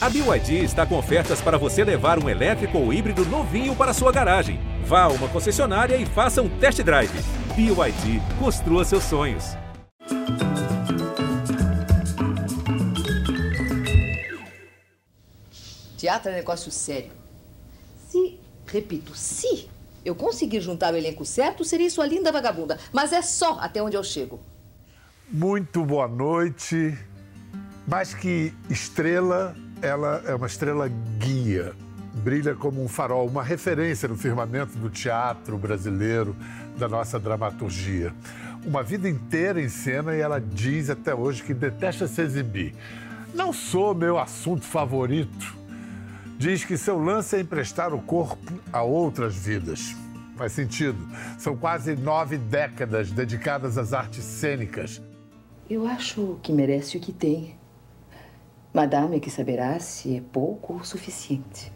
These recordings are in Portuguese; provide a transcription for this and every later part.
A BYD está com ofertas para você levar um elétrico ou híbrido novinho para sua garagem. Vá a uma concessionária e faça um test drive. BYD, construa seus sonhos. Teatro é negócio sério. Se, repito, se eu conseguir juntar o elenco certo, seria sua linda vagabunda. Mas é só até onde eu chego. Muito boa noite. Mais que estrela, ela é uma estrela guia. Brilha como um farol, uma referência no firmamento do teatro brasileiro, da nossa dramaturgia. Uma vida inteira em cena e ela diz até hoje que detesta se exibir. Não sou meu assunto favorito. Diz que seu lance é emprestar o corpo a outras vidas. Faz sentido. São quase nove décadas dedicadas às artes cênicas. Eu acho que merece o que tem. Madame que saberá se é pouco ou suficiente.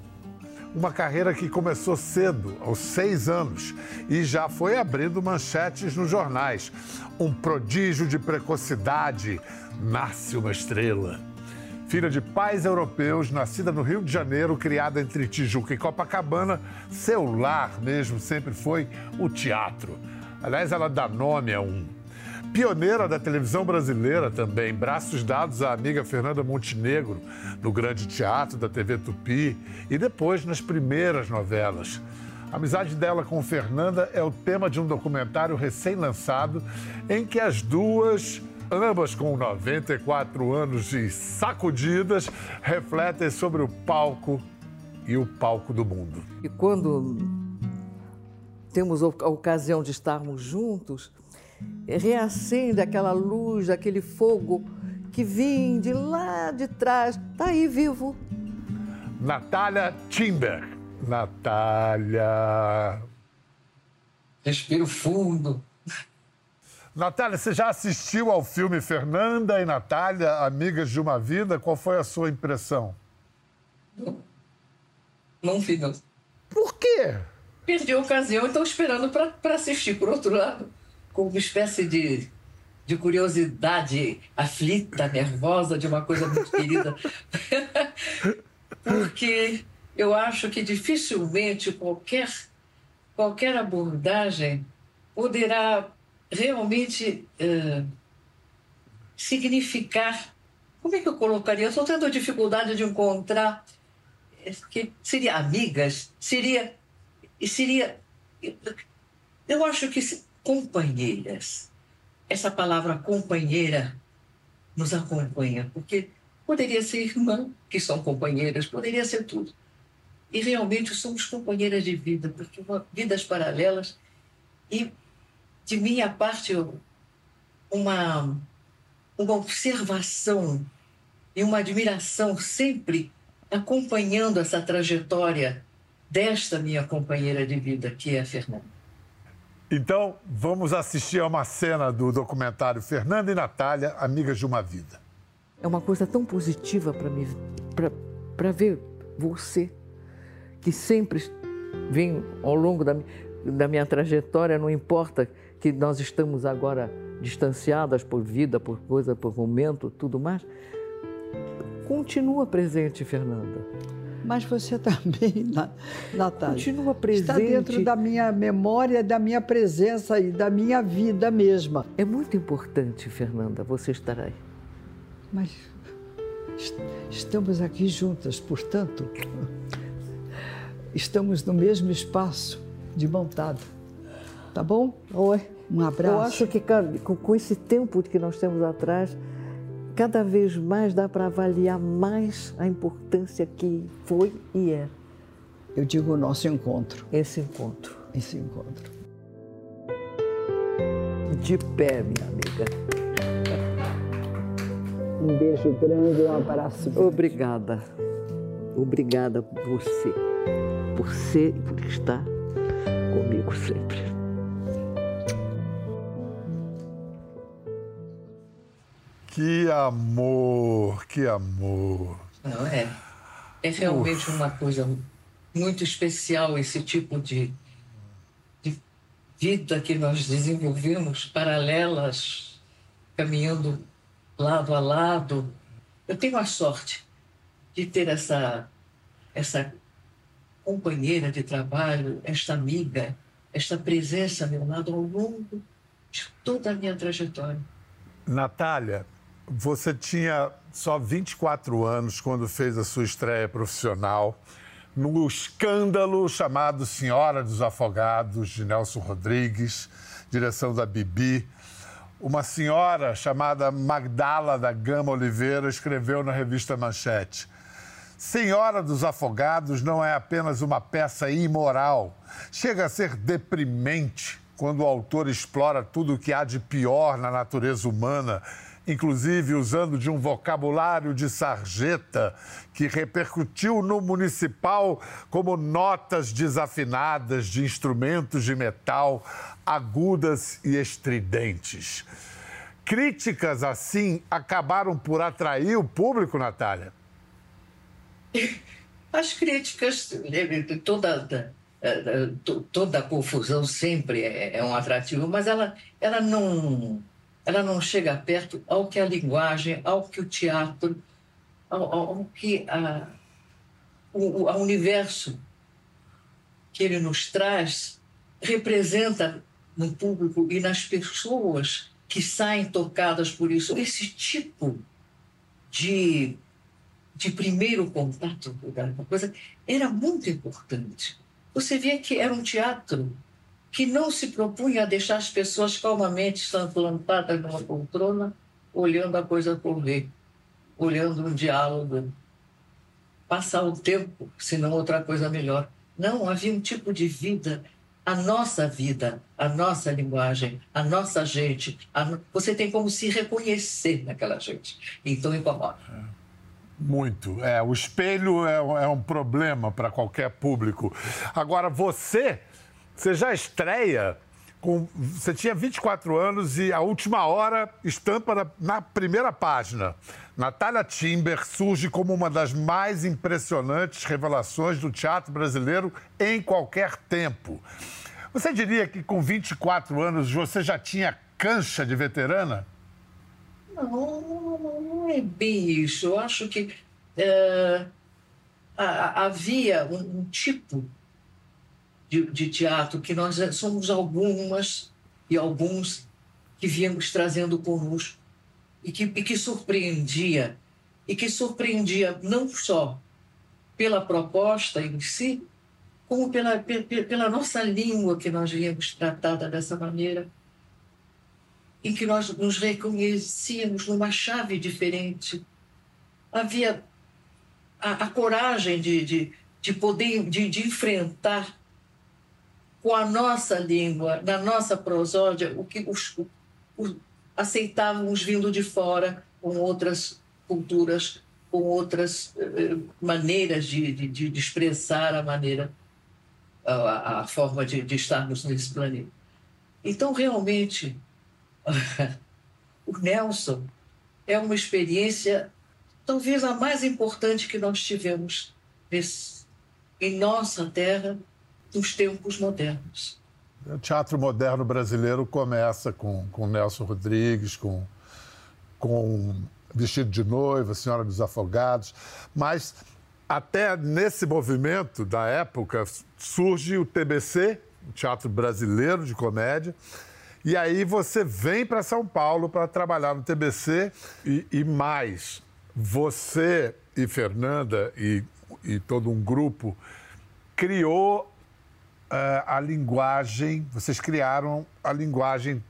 Uma carreira que começou cedo, aos seis anos, e já foi abrindo manchetes nos jornais. Um prodígio de precocidade, nasce uma estrela. Filha de pais europeus, nascida no Rio de Janeiro, criada entre Tijuca e Copacabana, seu lar mesmo sempre foi o teatro. Aliás, ela dá nome a um pioneira da televisão brasileira também, braços dados à amiga Fernanda Montenegro, no Grande Teatro da TV Tupi e depois nas primeiras novelas. A amizade dela com Fernanda é o tema de um documentário recém-lançado em que as duas, ambas com 94 anos e sacudidas, refletem sobre o palco e o palco do mundo. E quando temos a ocasião de estarmos juntos, reacende aquela luz, aquele fogo que vem de lá de trás, tá aí vivo. Natália Timber. Natália. Respiro fundo. Natália, você já assistiu ao filme Fernanda e Natália, Amigas de uma Vida? Qual foi a sua impressão? Não, não vi, não. Por quê? Perdi a ocasião e estou esperando para assistir. Por outro lado, com uma espécie de, de curiosidade aflita, nervosa, de uma coisa muito querida. Porque eu acho que dificilmente qualquer, qualquer abordagem poderá realmente uh, significar. Como é que eu colocaria? Eu estou tendo a dificuldade de encontrar que seria amigas, seria seria eu acho que companheiras. Essa palavra companheira nos acompanha, porque poderia ser irmã, que são companheiras, poderia ser tudo. E realmente somos companheiras de vida, porque vidas paralelas. E, de minha parte, uma, uma observação e uma admiração sempre acompanhando essa trajetória desta minha companheira de vida, que é a Fernanda. Então, vamos assistir a uma cena do documentário Fernanda e Natália, Amigas de uma Vida. É uma coisa tão positiva para mim, para ver você, que sempre vem ao longo da, da minha trajetória, não importa que nós estamos agora distanciadas por vida, por coisa, por momento, tudo mais. Continua presente, Fernanda mas você também, Natália. Continua presente. Está dentro da minha memória, da minha presença e da minha vida mesma. É muito importante, Fernanda, você estar aí. Mas estamos aqui juntas, portanto, estamos no mesmo espaço de montada. Tá bom? Oi. Um abraço. Eu acho que com esse tempo que nós temos atrás, cada vez mais dá para avaliar mais a importância que foi e é. Eu digo o nosso encontro. Esse encontro. Esse encontro. De pé, minha amiga. Um beijo grande, um abraço. Grande. Obrigada. Obrigada por você, por ser e por estar comigo sempre. Que amor, que amor. Não é? É realmente uma coisa muito especial esse tipo de, de vida que nós desenvolvemos, paralelas, caminhando lado a lado. Eu tenho a sorte de ter essa, essa companheira de trabalho, esta amiga, esta presença ao meu lado ao longo de toda a minha trajetória. Natália, você tinha só 24 anos quando fez a sua estreia profissional no escândalo chamado Senhora dos Afogados, de Nelson Rodrigues, direção da Bibi. Uma senhora chamada Magdala da Gama Oliveira escreveu na revista Manchete: Senhora dos Afogados não é apenas uma peça imoral, chega a ser deprimente quando o autor explora tudo o que há de pior na natureza humana inclusive usando de um vocabulário de sarjeta que repercutiu no municipal como notas desafinadas de instrumentos de metal agudas e estridentes. Críticas assim acabaram por atrair o público, Natália? As críticas, toda, toda a confusão sempre é, é um atrativo, mas ela, ela não ela não chega perto ao que a linguagem, ao que o teatro, ao, ao que a, o, o universo que ele nos traz representa no público e nas pessoas que saem tocadas por isso. Esse tipo de, de primeiro contato com a coisa era muito importante. Você via que era um teatro que não se propunha a deixar as pessoas calmamente plantadas numa poltrona, olhando a coisa correr, olhando um diálogo, passar o tempo, se não outra coisa melhor. Não, havia um tipo de vida, a nossa vida, a nossa linguagem, a nossa gente. A... Você tem como se reconhecer naquela gente. Então incomoda. Muito. É, o espelho é, é um problema para qualquer público. Agora, você você já estreia com. Você tinha 24 anos e a última hora estampa na, na primeira página. Natália Timber surge como uma das mais impressionantes revelações do teatro brasileiro em qualquer tempo. Você diria que com 24 anos você já tinha cancha de veterana? Não, não é bem isso. Eu acho que é, havia um, um tipo de, de teatro, que nós somos algumas e alguns que viemos trazendo conosco e que, e que surpreendia, e que surpreendia não só pela proposta em si, como pela, pela nossa língua que nós viemos tratada dessa maneira, em que nós nos reconhecíamos numa chave diferente. Havia a, a coragem de, de, de poder de, de enfrentar com a nossa língua, na nossa prosódia, o que os, os, aceitávamos vindo de fora, com outras culturas, com outras eh, maneiras de, de, de, expressar a maneira, a, a forma de, de estarmos nesse planeta. Então, realmente, o Nelson é uma experiência talvez a mais importante que nós tivemos nesse, em nossa terra dos tempos modernos. O teatro moderno brasileiro começa com, com Nelson Rodrigues, com, com Vestido de Noiva, Senhora dos Afogados, mas até nesse movimento da época surge o TBC, o Teatro Brasileiro de Comédia, e aí você vem para São Paulo para trabalhar no TBC e, e, mais, você e Fernanda e, e todo um grupo criou a linguagem, vocês criaram a linguagem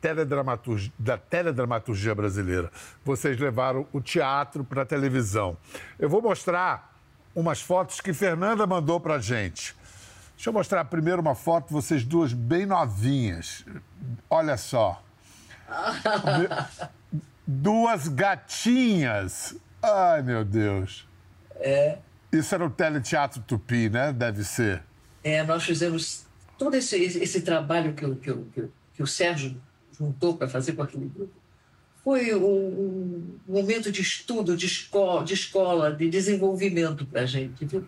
da teledramaturgia brasileira. Vocês levaram o teatro para a televisão. Eu vou mostrar umas fotos que Fernanda mandou para a gente. Deixa eu mostrar primeiro uma foto, vocês duas bem novinhas. Olha só. duas gatinhas. Ai, meu Deus. É. Isso era o Teleteatro Tupi, né? Deve ser. É, nós fizemos todo esse, esse trabalho que, que, que, que o Sérgio juntou para fazer com aquele grupo foi um, um, momento de estudo, de escola, de, escola, de desenvolvimento para a gente, viu?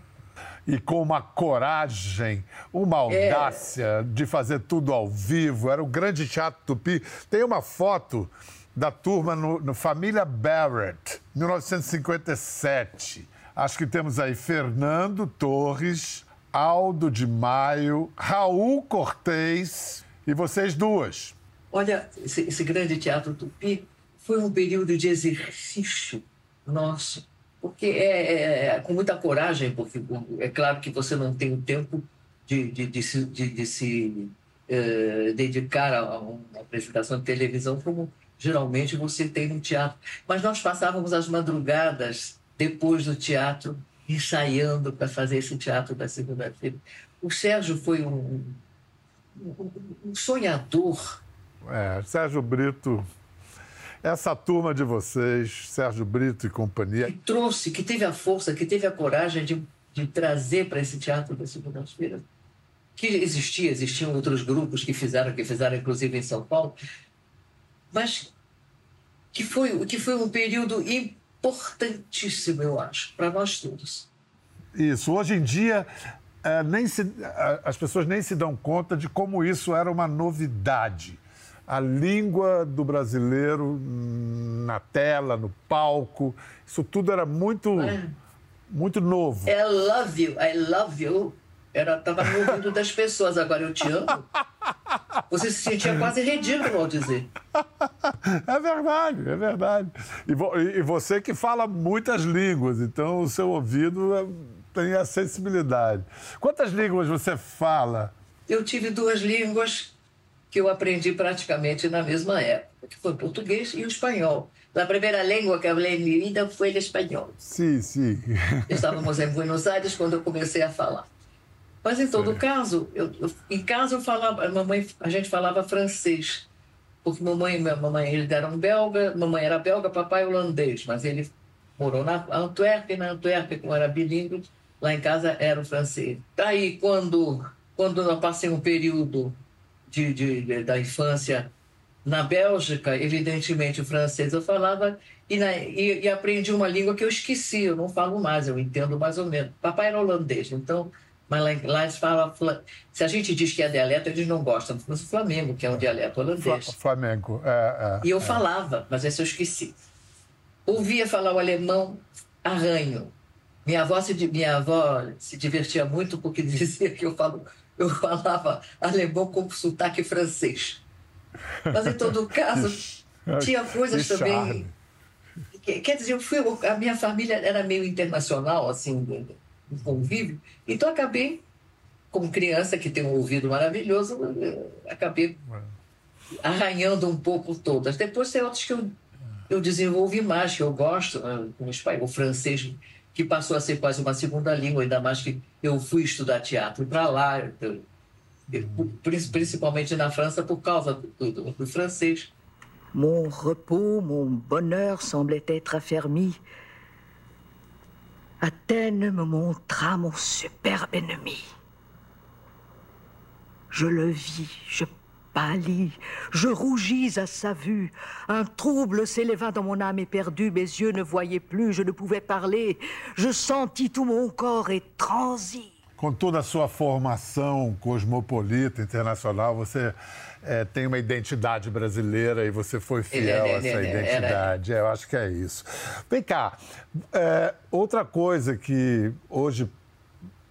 E com uma coragem, uma é. audácia é... de fazer tudo ao vivo. Era o grande teatro Tupi. Tem uma foto da turma no, no Família Barrett, 1957. Acho que temos aí Fernando Torres, Aldo de Maio, Raul Cortez e vocês duas. Olha, esse, esse grande teatro tupi foi um período de exercício nosso, porque é, é, é, com muita coragem, porque é claro que você não tem o tempo de, de, de, se, de, de se eh, dedicar a, uma apresentação de televisão como geralmente você tem no teatro. Mas nós passávamos as madrugadas depois do teatro ensaiando para fazer esse teatro da segunda-feira. O Sérgio foi um, um, um sonhador. É, Sérgio Brito essa turma de vocês, Sérgio Brito e companhia. Que trouxe, que teve a força, que teve a coragem de, de trazer para esse teatro da segunda-feira. Que existia, existiam outros grupos que fizeram, que fizeram inclusive em São Paulo, mas que foi, que foi um período importantíssimo, eu acho, para nós todos. Isso. Hoje em dia, é, nem se, as pessoas nem se dão conta de como isso era uma novidade a língua do brasileiro na tela, no palco. Isso tudo era muito, é. muito novo. I love you, I love you. Era, tava no ouvido das pessoas, agora eu te amo. Você se sentia quase ridículo ao dizer. É verdade, é verdade. E, vo, e você que fala muitas línguas, então o seu ouvido é, tem a sensibilidade. Quantas línguas você fala? Eu tive duas línguas que eu aprendi praticamente na mesma época, que foi o português e o espanhol. A primeira língua que eu falei em minha vida foi o espanhol. Sim, sim. Estávamos em Buenos Aires quando eu comecei a falar. Mas em todo caso, eu, eu, em casa eu falava, a mamãe, a gente falava francês, porque mamãe, minha mamãe, eles eram belga, mamãe era belga, papai holandês, mas ele morou na Antuérpia, na Antuérpia, como era bilíngue, lá em casa era o francês. Daí, quando, quando eu passei um período de, de, de, da infância na Bélgica, evidentemente o francês eu falava e, na, e, e, aprendi uma língua que eu esqueci, eu não falo mais, eu entendo mais ou menos. Papai era holandês, então, mas lá, lá eles falam, se a gente diz que é dialeto, eles não gostam, mas o Flamengo, que é um dialeto holandês. Flamengo, é, é, E eu é. falava, mas esse eu esqueci. Ouvia falar o alemão arranho. Minha avó se, minha avó se divertia muito porque dizia que eu falo eu falava alemão com sotaque francês. Mas, em todo caso, tinha coisas também. Quer dizer, eu fui, a minha família era meio internacional, assim, no convívio, então acabei, como criança que tem um ouvido maravilhoso, acabei arranhando um pouco todas. Depois tem outros que eu, eu desenvolvi mais, que eu gosto, né, como o francês que passou a ser quase uma segunda língua, ainda mais que eu fui estudar teatro para lá, eu, principalmente na França por causa do, do, do francês. Mon repos, mon bonheur semblaient être affermis. Athènes me montra mon superbe ennemi. Je le vis, je pâlis, je rougis à sa vue. Un trouble s'éleva dans mon âme éperdue, mes yeux ne voyaient plus, je ne pouvais parler. Je sentis tout mon corps étransi. Com toda a sua formação cosmopolita, internacional, você é, tem uma identidade brasileira e você foi fiel a essa identidade. É, eu acho que é isso. Vem cá, é, outra coisa que hoje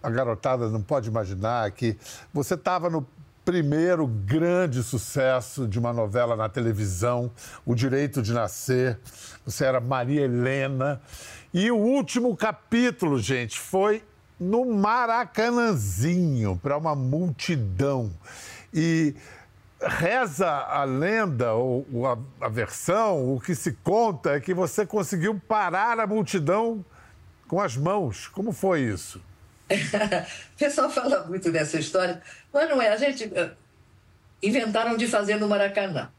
a garotada não pode imaginar é que você estava no primeiro grande sucesso de uma novela na televisão, O Direito de Nascer. Você era Maria Helena. E o último capítulo, gente, foi no Maracanãzinho, para uma multidão. E reza a lenda, ou, a, a versão, o que se conta é que você conseguiu parar a multidão com as mãos. Como foi isso? o pessoal fala muito dessa história, mas não é. A gente uh, inventaram de fazer no Maracanã.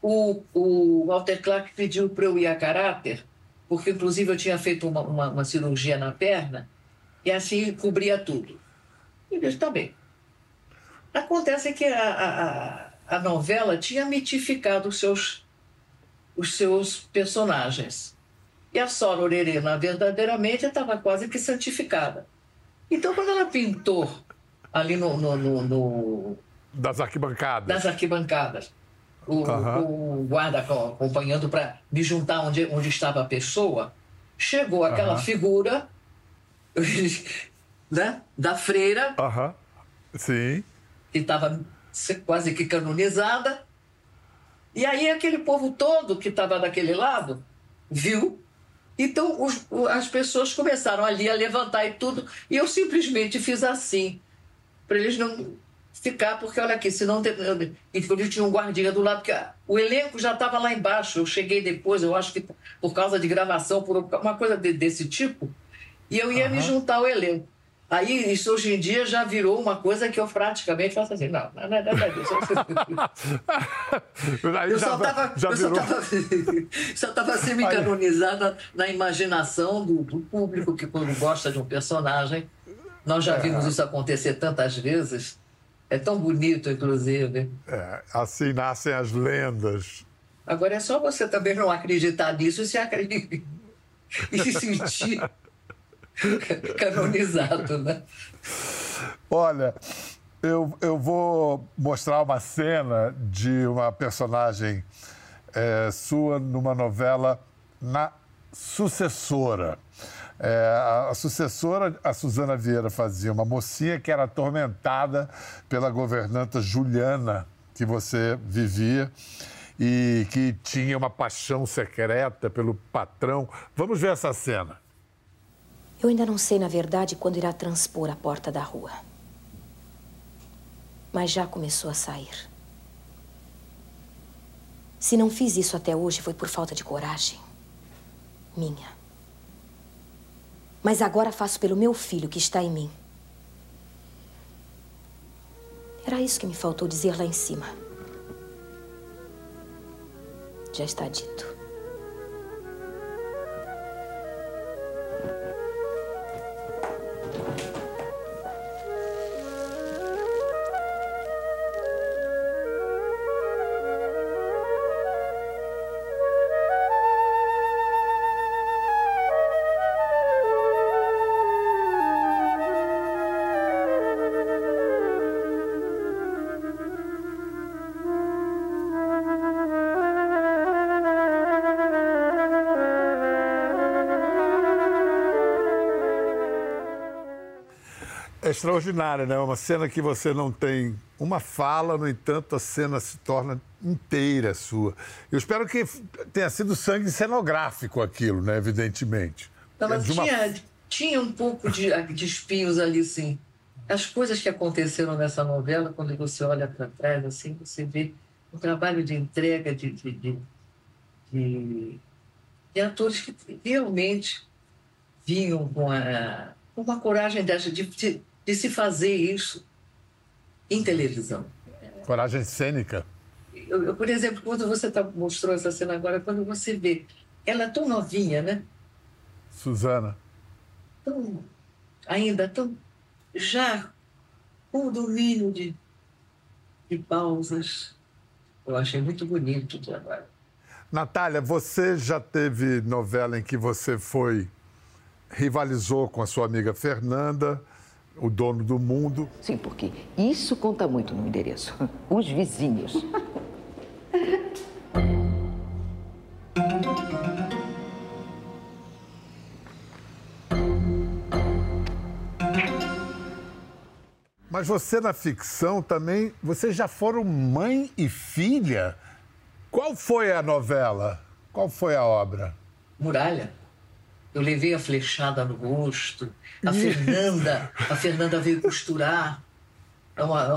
O, o Walter Clark pediu para eu ir a caráter, porque inclusive eu tinha feito uma, uma, uma cirurgia na perna e assim cobria tudo. E disse, tá bem. Acontece que a, a, a novela tinha mitificado os seus, os seus personagens. E a Sora Orerena, verdadeiramente, estava quase que santificada. Então, quando ela pintou ali no. no, no, no das arquibancadas. Das arquibancadas. O, uhum. o guarda acompanhando para me juntar onde, onde estava a pessoa. chegou aquela figura né, da freira, Aham. Sim. que estava quase que canonizada. E aí aquele povo todo que estava daquele lado viu. Então os- as pessoas começaram ali a levantar e tudo. E eu simplesmente fiz assim, para eles não ficar, porque olha aqui, senão. tem- Inclusive tinha um guardinha do lado, porque a- o elenco já estava lá embaixo. Eu cheguei depois, eu acho que por causa de gravação, por uma coisa de- desse tipo. E eu ia me juntar ao elenco. Aí, isso hoje em dia já virou uma coisa que eu praticamente faço assim, não, não é nada disso. Eu só estava eu só virou. tava, só tava semi-canonizada na imaginação do, do público que, quando gosta de um personagem, nós já vimos isso acontecer tantas vezes. É tão bonito, inclusive. É, assim nascem as lendas. Agora é só você também não acreditar nisso e se, acreditar, e se sentir canonizado, né? Olha, eu, eu vou mostrar uma cena de uma personagem é, sua numa novela na Sucessora. É, a, a sucessora, a Suzana Vieira fazia uma mocinha que era atormentada pela governanta Juliana, que você vivia, e que tinha uma paixão secreta pelo patrão. Vamos ver essa cena. Eu ainda não sei, na verdade, quando irá transpor a porta da rua. Mas já começou a sair. Se não fiz isso até hoje, foi por falta de coragem. Minha. Mas agora faço pelo meu filho que está em mim. Era isso que me faltou dizer lá em cima. Já está dito. Extraordinária, né? Uma cena que você não tem uma fala, no entanto, a cena se torna inteira sua. Eu espero que tenha sido sangue cenográfico aquilo, né? Evidentemente. Não, mas De uma- tinha, tinha um pouco de, de espinhos ali, sim. As coisas que aconteceram nessa novela, quando você olha para trás, assim, você vê um trabalho de entrega de, de, de, de- de atores que realmente vinham com, a, com uma coragem dessa, de, de, de se fazer isso em televisão. Coragem cênica. Eu, eu, por exemplo, quando você tá, mostrou essa cena agora, quando você vê ela tão novinha, né? Suzana. tão, ainda tão, já com o domínio de, de pausas. Eu achei muito bonito o trabalho. Natália, você já teve novela em que você foi. rivalizou com a sua amiga Fernanda, o dono do mundo. Sim, porque isso conta muito no endereço. Os vizinhos. Mas você na ficção também, vocês já foram mãe e filha? Qual foi a novela? Qual foi a obra? Muralha. Eu levei a flechada no rosto. A Fernanda, a Fernanda veio costurar. É uma-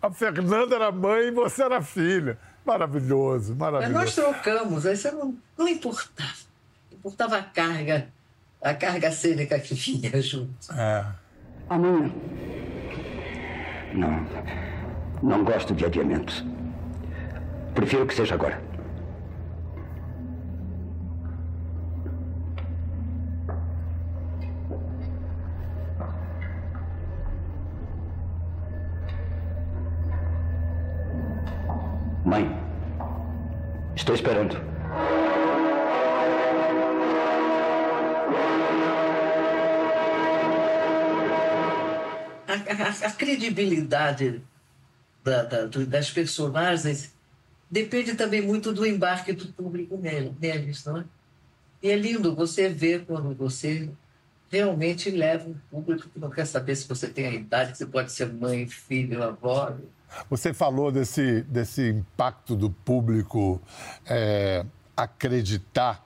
A Fernanda era mãe e você era filha. Maravilhoso, Mas maravilhoso. nós trocamos, aí você não, não importava. Importava a carga, a carga cênica que vinha junto. É. Amanhã. Não. Não gosto de adiamentos. Prefiro que seja agora. Mãe, estou esperando. a, a- a credibilidade da- da- das personagens depende também muito do embarque do público nele- neles, não é? E é lindo você ver quando você realmente leva um público que não quer saber se você tem a idade, que você pode ser mãe, filho, avó. Você falou desse, desse impacto do público é, acreditar.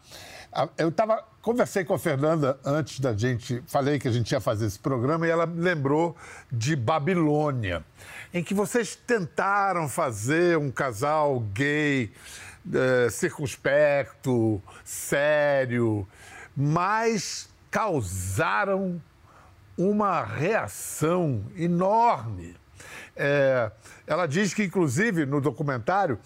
Eu estava conversei com a Fernanda antes da gente, falei que a gente ia fazer esse programa e ela me lembrou de Babilônia, em que vocês tentaram fazer um casal gay é, circunspecto, sério, mas causaram uma reação enorme. É, ela diz que, inclusive, no documentário,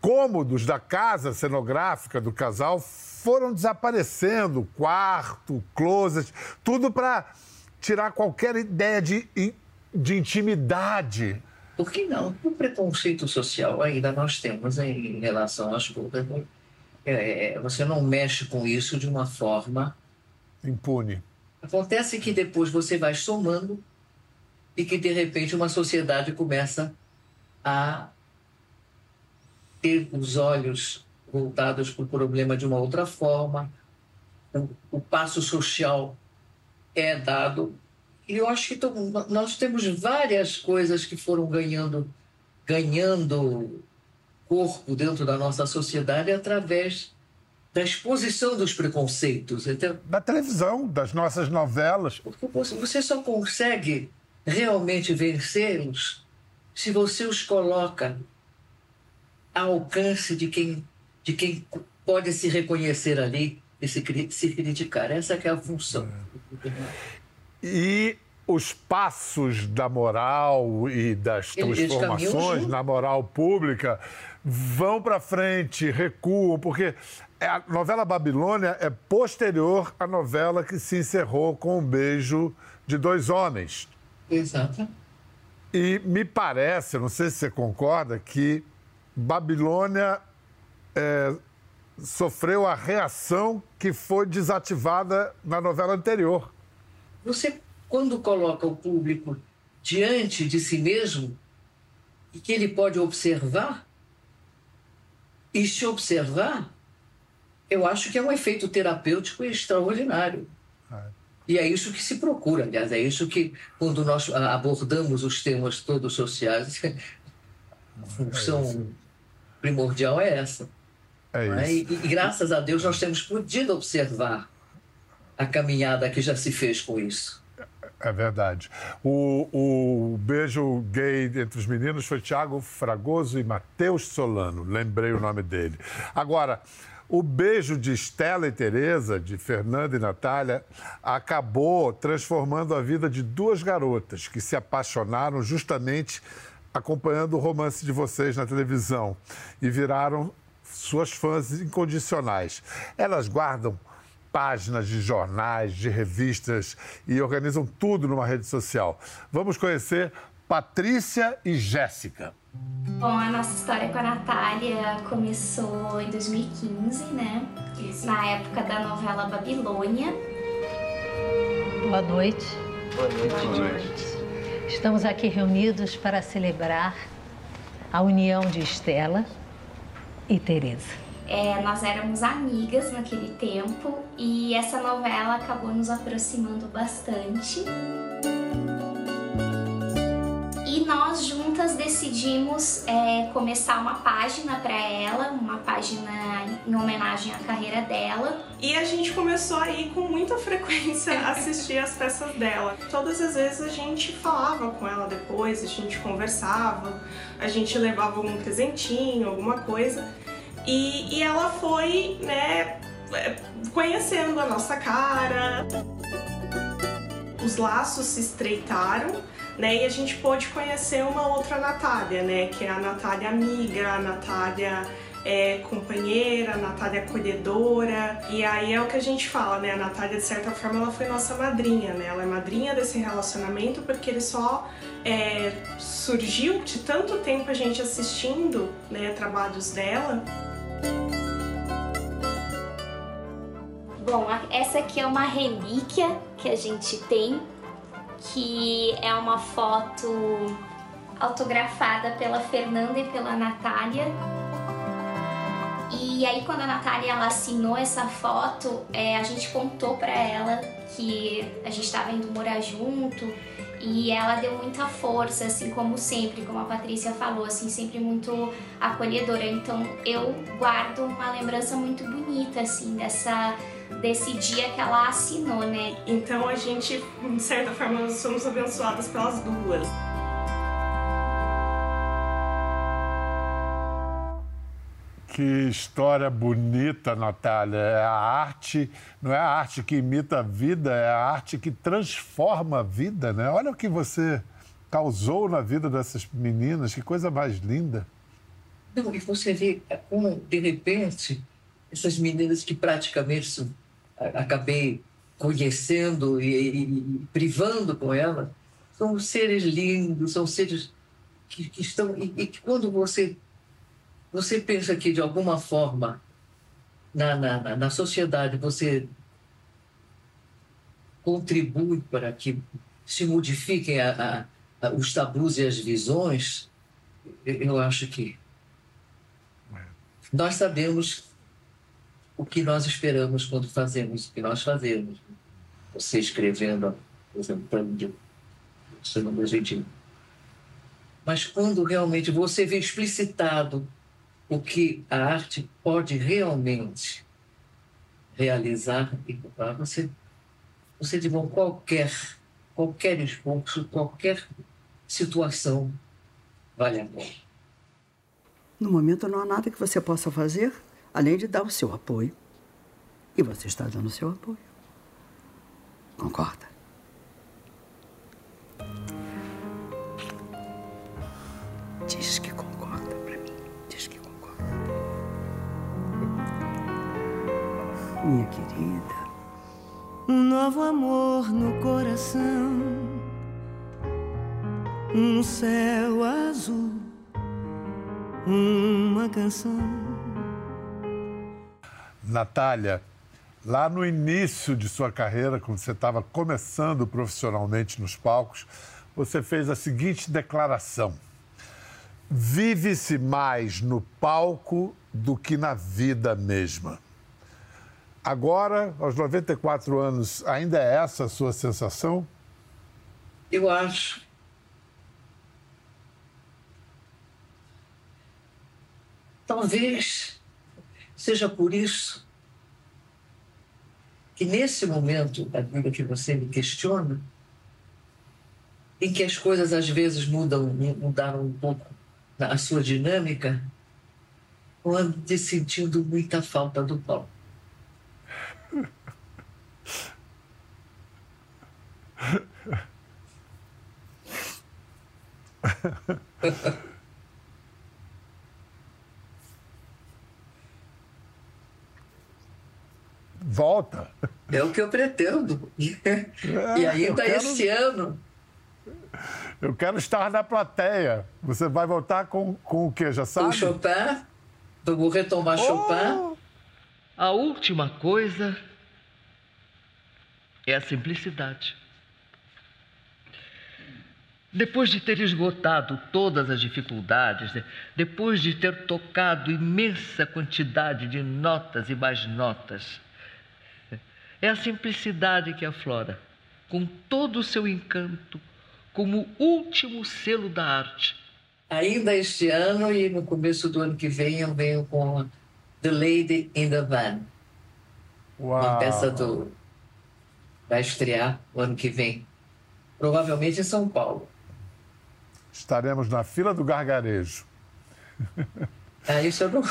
cômodos da casa cenográfica do casal foram desaparecendo quarto, closet, tudo para tirar qualquer ideia de, de intimidade. Por que não? O preconceito social ainda nós temos em relação às coisas. É, você não mexe com isso de uma forma impune. Acontece que depois você vai somando e que de repente uma sociedade começa a ter os olhos voltados para o problema de uma outra forma, o, o passo social é dado. E eu acho que nós temos várias coisas que foram ganhando, ganhando corpo dentro da nossa sociedade através da exposição dos preconceitos. Então, da televisão, das nossas novelas. Você só consegue realmente vencê-los se você os coloca ao alcance de quem, de quem pode se reconhecer ali e se, se criticar. Essa é a função. É. E os passos da moral e das transformações na moral pública vão para frente, recuam, porque a novela Babilônia é posterior à novela que se encerrou com um beijo de dois homens. Exato. E me parece, não sei se você concorda, que Babilônia é, sofreu a reação que foi desativada na novela anterior. Você, quando coloca o público diante de si mesmo e que ele pode observar e se observar, eu acho que é um efeito terapêutico extraordinário. E é isso que se procura, aliás, é isso que, quando nós abordamos os temas todos sociais, a função é primordial é essa. É né? e, e, graças a Deus nós temos podido observar a caminhada que já se fez com isso. É verdade. O, o beijo gay entre os meninos foi Tiago Fragoso e Matheus Solano. Lembrei o nome dele. Agora, o beijo de Estela e Teresa, de Fernanda e Natália, acabou transformando a vida de duas garotas que se apaixonaram justamente acompanhando o romance de vocês na televisão e viraram suas fãs incondicionais. Elas guardam páginas de jornais, de revistas e organizam tudo numa rede social. Vamos conhecer Patrícia e Jéssica. Bom, a nossa história com a Natália começou em 2015, né? Isso. Na época da novela Babilônia. Boa noite. Boa noite. Boa noite. Estamos aqui reunidos para celebrar a união de Estela e Teresa. É, nós éramos amigas naquele tempo e essa novela acabou nos aproximando bastante e nós juntas decidimos é, começar uma página para ela, uma página em homenagem à carreira dela. E a gente começou aí com muita frequência a assistir as peças dela. Todas as vezes a gente falava com ela depois, a gente conversava, a gente levava um presentinho, alguma coisa. E, e ela foi, né, conhecendo a nossa cara. Os laços se estreitaram né? E a gente pôde conhecer uma outra Natália, né? Que é a Natália amiga, a Natália é, companheira, a Natália acolhedora. E aí é o que a gente fala, né? A Natália, de certa forma, ela foi nossa madrinha, né? Ela é madrinha desse relacionamento porque ele só é, surgiu de tanto tempo a gente assistindo né, trabalhos dela. Bom, essa aqui é uma relíquia que a gente tem que é uma foto autografada pela Fernanda e pela Natália. E aí quando a Natália ela assinou essa foto, é, a gente contou para ela que a gente estava indo morar junto e ela deu muita força, assim como sempre, como a Patrícia falou, assim sempre muito acolhedora. Então eu guardo uma lembrança muito bonita assim dessa desse dia que ela assinou, né? Então a gente, de certa forma, somos abençoadas pelas duas. Que história bonita, Natália. É a arte, não é a arte que imita a vida, é a arte que transforma a vida, né? Olha o que você causou na vida dessas meninas, que coisa mais linda. Não, e você vê como, de repente, essas meninas que praticamente acabei conhecendo e, e, privando com ela, são seres lindos, são seres que, que estão. E, e que quando você você pensa que, de alguma forma, na, na, na sociedade você contribui para que se modifiquem a, a, a, os tabus e as visões, eu acho que nós sabemos o que nós esperamos quando fazemos o que nós fazemos. Você escrevendo, por exemplo, para mim, não jeitinho. Mas quando realmente você vê explicitado o que a arte pode realmente realizar e você, você de bom qualquer qualquer esforço, qualquer situação vale a pena. No momento não há nada que você possa fazer além de dar o seu apoio. E você está dando o seu apoio. Concorda? Diz que minha querida. Um novo amor no coração, um céu azul, uma canção. Natália, lá no início de sua carreira, quando você estava começando profissionalmente nos palcos, você fez a seguinte declaração: Vive-se mais no palco do que na vida mesma. Agora, aos 94 anos, ainda é essa a sua sensação? Eu acho. Talvez seja por isso que nesse momento da vida que você me questiona, em que as coisas às vezes mudam, mudaram um pouco a sua dinâmica, eu ando sentindo muita falta do palco. Volta. É o que eu pretendo. É, e ainda quero... este ano. Eu quero estar na plateia. Você vai voltar com, com o que, já sabe? O Chopin. Vamos retomar oh! Chopin. A última coisa é a simplicidade. Depois de ter esgotado todas as dificuldades, depois de ter tocado imensa quantidade de notas e mais notas, é a simplicidade que aflora, com todo o seu encanto, como o último selo da arte. Ainda este ano e no começo do ano que vem eu venho com The Lady in the Van. Uau. Uma peça do vai estrear o ano que vem, provavelmente em São Paulo. Estaremos na fila do gargarejo. Ah, isso eu não,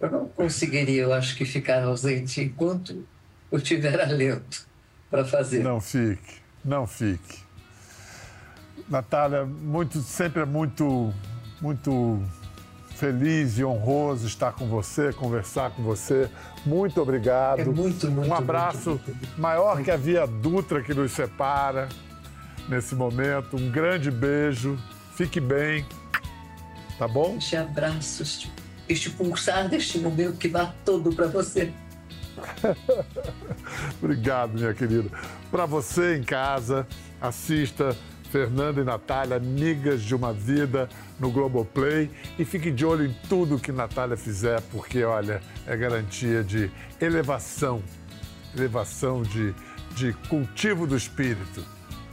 eu não conseguiria, eu acho que ficar ausente enquanto eu tiver alento para fazer. Não fique, não fique. Natália, muito, sempre é muito, muito feliz e honroso estar com você, conversar com você. Muito obrigado. É muito, muito. Um abraço muito, muito, maior que a Via Dutra que nos separa nesse momento. Um grande beijo. Fique bem. Tá bom? Este abraço, este, este pulsar deste momento que vá todo para você. Obrigado, minha querida. Para você em casa, assista Fernanda e Natália, amigas de uma vida no Globoplay. E fique de olho em tudo que Natália fizer, porque, olha, é garantia de elevação, elevação de, de cultivo do espírito.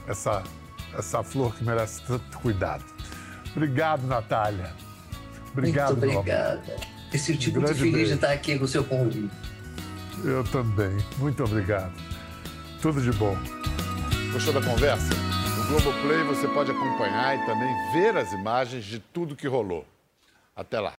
Essa, essa flor que merece tanto cuidado. Obrigado, Natália. Obrigado, Muito obrigada. Me senti muito Grande feliz beijo. de estar aqui com o seu convite. Eu também. Muito obrigado. Tudo de bom. Gostou da conversa? No Globoplay você pode acompanhar e também ver as imagens de tudo que rolou. Até lá.